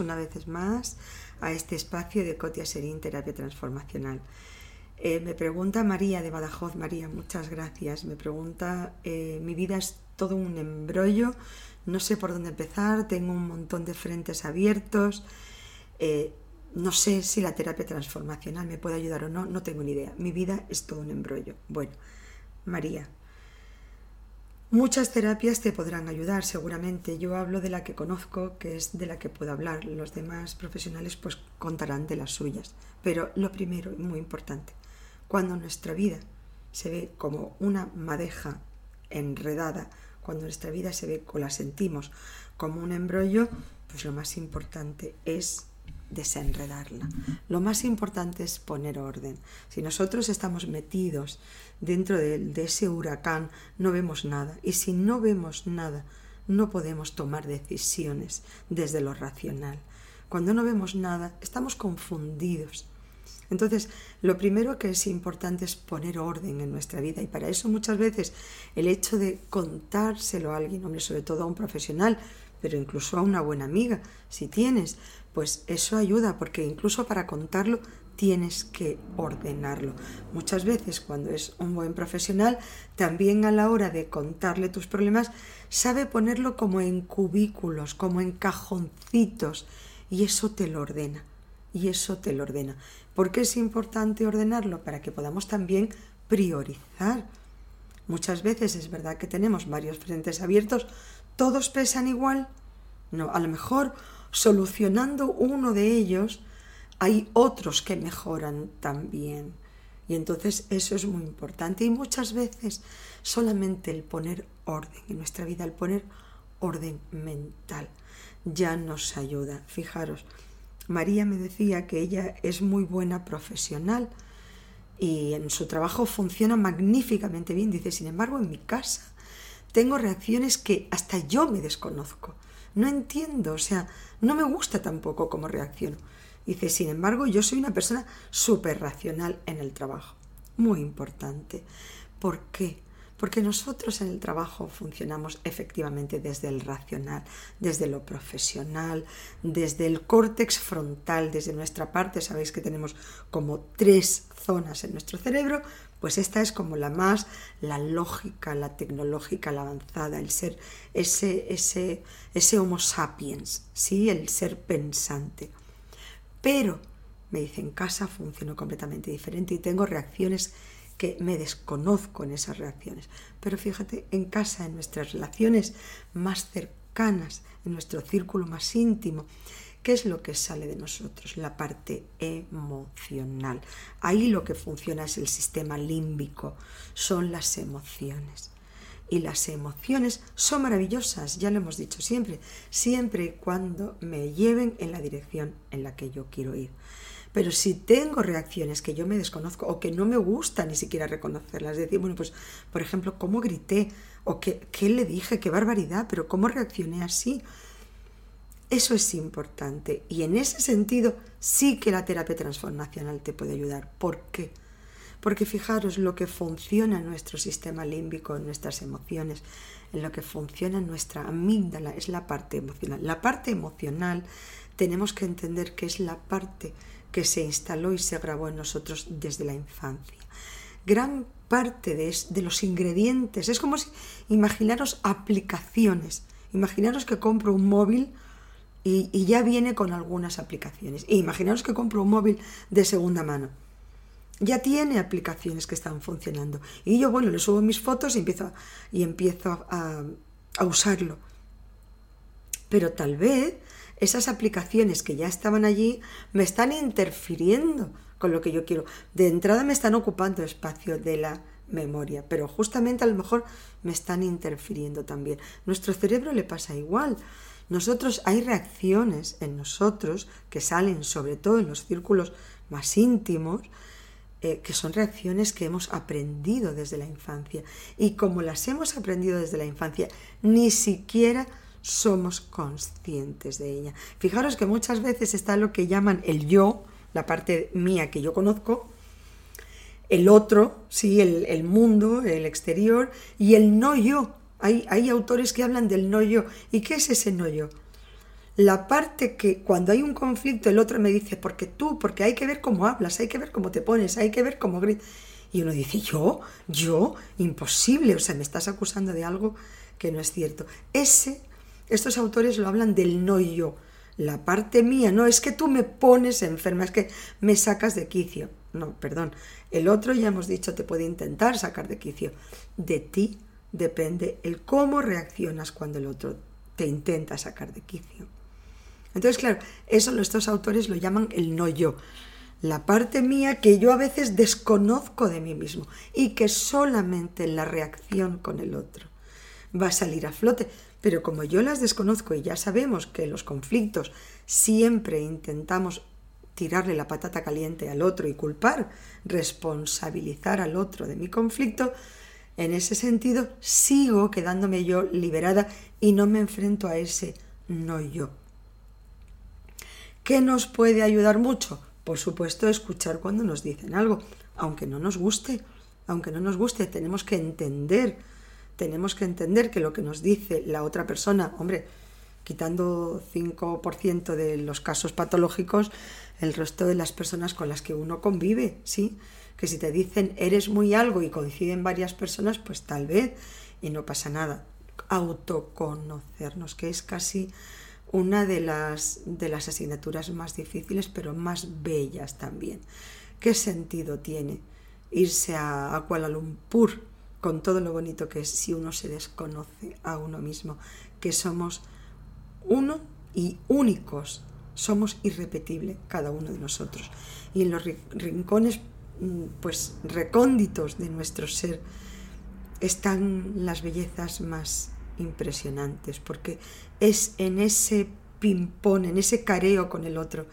una vez más a este espacio de Cotia Serín Terapia Transformacional. Eh, me pregunta María de Badajoz, María, muchas gracias. Me pregunta, eh, mi vida es todo un embrollo, no sé por dónde empezar, tengo un montón de frentes abiertos, eh, no sé si la terapia transformacional me puede ayudar o no, no tengo ni idea. Mi vida es todo un embrollo. Bueno, María, Muchas terapias te podrán ayudar, seguramente. Yo hablo de la que conozco, que es de la que puedo hablar. Los demás profesionales pues contarán de las suyas. Pero lo primero y muy importante, cuando nuestra vida se ve como una madeja enredada, cuando nuestra vida se ve o la sentimos como un embrollo, pues lo más importante es desenredarla. Lo más importante es poner orden. Si nosotros estamos metidos dentro de, ese huracán, no vemos nada. Y si no vemos nada, no podemos tomar decisiones desde lo racional. Cuando no vemos nada, estamos confundidos. Entonces, lo primero que es importante es poner orden en nuestra vida y para eso muchas veces el hecho de contárselo a alguien, hombre, sobre todo a un profesional, pero incluso a una buena amiga, si tienes, pues eso ayuda porque incluso para contarlo tienes que ordenarlo. Muchas veces cuando es un buen profesional, también a la hora de contarle tus problemas, sabe ponerlo como en cubículos, como en cajoncitos, y eso te lo ordena. Y eso te lo ordena. ¿Por qué es importante ordenarlo? Para que podamos también priorizar. Muchas veces es verdad que tenemos varios frentes abiertos, todos pesan igual. No, a lo mejor solucionando uno de ellos, hay otros que mejoran también. Y entonces eso es muy importante. Y muchas veces solamente el poner orden en nuestra vida, el poner orden mental, ya nos ayuda. Fijaros, María me decía que ella es muy buena profesional y en su trabajo funciona magníficamente bien. Dice, sin embargo, en mi casa tengo reacciones que hasta yo me desconozco. No entiendo, o sea, no me gusta tampoco cómo reacciono. Dice, sin embargo, yo soy una persona súper racional en el trabajo. Muy importante. ¿Por qué? Porque nosotros en el trabajo funcionamos efectivamente desde el racional, desde lo profesional, desde el córtex frontal, desde nuestra parte. Sabéis que tenemos como tres zonas en nuestro cerebro, pues esta es como la más, la lógica, la tecnológica, la avanzada, el ser, ese, ese, ese Homo sapiens, ¿sí? el ser pensante. Pero, me dice, en casa funciono completamente diferente y tengo reacciones que me desconozco en esas reacciones. Pero fíjate, en casa, en nuestras relaciones más cercanas, en nuestro círculo más íntimo, ¿qué es lo que sale de nosotros? La parte emocional. Ahí lo que funciona es el sistema límbico, son las emociones. Y las emociones son maravillosas, ya lo hemos dicho siempre, siempre y cuando me lleven en la dirección en la que yo quiero ir. Pero si tengo reacciones que yo me desconozco o que no me gusta ni siquiera reconocerlas, decir, bueno, pues, por ejemplo, cómo grité o qué, qué le dije, qué barbaridad, pero cómo reaccioné así. Eso es importante y en ese sentido sí que la terapia transformacional te puede ayudar. ¿Por qué? Porque fijaros lo que funciona en nuestro sistema límbico, en nuestras emociones, en lo que funciona en nuestra amígdala, es la parte emocional. La parte emocional tenemos que entender que es la parte que se instaló y se grabó en nosotros desde la infancia. Gran parte de, de los ingredientes, es como si imaginaros aplicaciones, imaginaros que compro un móvil y, ya viene con algunas aplicaciones. Imaginaros que compro un móvil de segunda mano ya tiene aplicaciones que están funcionando. Y yo, bueno, le subo mis fotos y empiezo, y empiezo a, a usarlo. Pero tal vez esas aplicaciones que ya estaban allí me están interfiriendo con lo que yo quiero. De entrada me están ocupando espacio de la memoria, pero justamente a lo mejor me están interfiriendo también. Nuestro cerebro le pasa igual. Nosotros hay reacciones en nosotros que salen sobre todo en los círculos más íntimos eh, que son reacciones que hemos aprendido desde la infancia. Y como las hemos aprendido desde la infancia, ni siquiera somos conscientes de ella. Fijaros que muchas veces está lo que llaman el yo, la parte mía que yo conozco, el otro, sí, el, el mundo, el exterior, y el no yo. Hay, hay autores que hablan del no yo. ¿Y qué es ese no yo? la parte que cuando hay un conflicto el otro me dice, porque tú, porque hay que ver cómo hablas, hay que ver cómo te pones, hay que ver cómo gritas. Y uno dice, yo, yo, imposible, o sea, me estás acusando de algo que no es cierto. Ese, estos autores lo hablan del no yo, la parte mía, no es que tú me pones enferma, es que me sacas de quicio. No, perdón, el otro ya hemos dicho te puede intentar sacar de quicio. De ti depende el cómo reaccionas cuando el otro te intenta sacar de quicio. Entonces, claro, eso estos autores lo llaman el no yo, la parte mía que yo a veces desconozco de mí mismo y que solamente la reacción con el otro va a salir a flote. Pero como yo las desconozco y ya sabemos que los conflictos siempre intentamos tirarle la patata caliente al otro y culpar, responsabilizar al otro de mi conflicto, en ese sentido sigo quedándome yo liberada y no me enfrento a ese no yo. ¿Qué nos puede ayudar mucho? Por supuesto, escuchar cuando nos dicen algo, aunque no nos guste, aunque no nos guste, tenemos que entender, tenemos que entender que lo que nos dice la otra persona, hombre, quitando 5% de los casos patológicos, el resto de las personas con las que uno convive, ¿sí? Que si te dicen eres muy algo y coinciden varias personas, pues tal vez, y no pasa nada. Autoconocernos, que es casi una de las, de las asignaturas más difíciles, pero más bellas también. ¿Qué sentido tiene irse a, Kuala Lumpur con todo lo bonito que es si uno se desconoce a uno mismo? Que somos uno y únicos, somos irrepetible cada uno de nosotros. Y en los rincones, pues recónditos de nuestro ser, están las bellezas más impresionantes, porque es en ese ping-pong, en ese careo con el otro,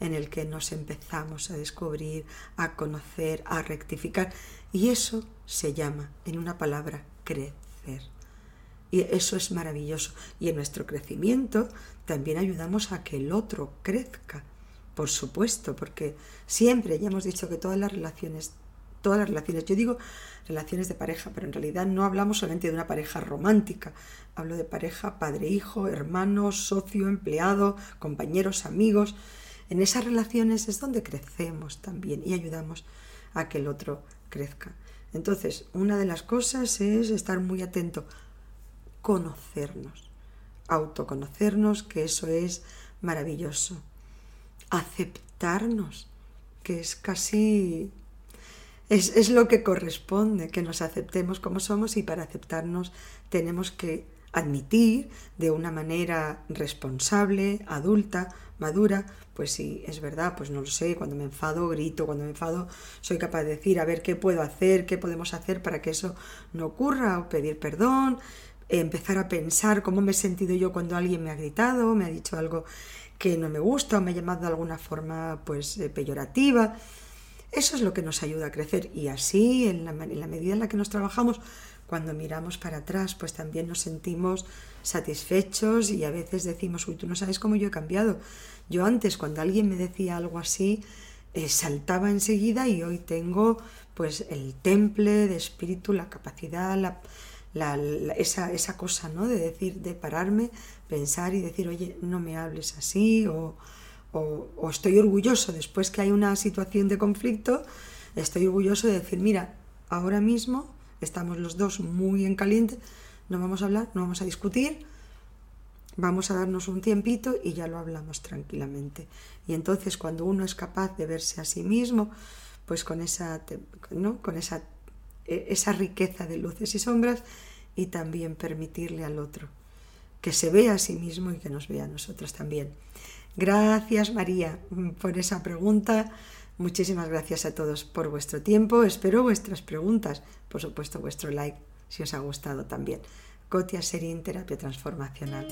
en el que nos empezamos a descubrir, a conocer, a rectificar. Y eso se llama, en una palabra, crecer. Y eso es maravilloso. Y en nuestro crecimiento también ayudamos a que el otro crezca, por supuesto, porque siempre, ya hemos dicho que todas las relaciones todas las relaciones. Yo digo relaciones de pareja, pero en realidad no hablamos solamente de una pareja romántica. Hablo de pareja, padre-hijo, hermano, socio, empleado, compañeros, amigos. En esas relaciones es donde crecemos también y ayudamos a que el otro crezca. Entonces, una de las cosas es estar muy atento, conocernos, autoconocernos, que eso es maravilloso. Aceptarnos, que es casi es, lo que corresponde, que nos aceptemos como somos y para aceptarnos tenemos que admitir de una manera responsable, adulta, madura, pues sí, es verdad, pues no lo sé, cuando me enfado grito, cuando me enfado soy capaz de decir, a ver qué puedo hacer, qué podemos hacer para que eso no ocurra, o pedir perdón, empezar a pensar cómo me he sentido yo cuando alguien me ha gritado, me ha dicho algo que no me gusta o me ha llamado de alguna forma pues eh, peyorativa. Eso es lo que nos ayuda a crecer y así, en la, medida en la que nos trabajamos, cuando miramos para atrás, pues también nos sentimos satisfechos y a veces decimos, uy, tú no sabes cómo yo he cambiado. Yo antes, cuando alguien me decía algo así, eh, saltaba enseguida y hoy tengo pues el temple de espíritu, la capacidad, la, esa, esa cosa, ¿no? De decir, de pararme, pensar y decir, oye, no me hables así o o, estoy orgulloso después que hay una situación de conflicto, estoy orgulloso de decir, mira, ahora mismo estamos los dos muy en caliente, no vamos a hablar, no vamos a discutir, vamos a darnos un tiempito y ya lo hablamos tranquilamente. Y entonces cuando uno es capaz de verse a sí mismo, pues con esa, ¿no? con esa, esa riqueza de luces y sombras y también permitirle al otro que se vea a sí mismo y que nos vea a nosotros también. Gracias María por esa pregunta. Muchísimas gracias a todos por vuestro tiempo. Espero vuestras preguntas. Por supuesto, vuestro like si os ha gustado también. Cotia Serín Terapia Transformacional.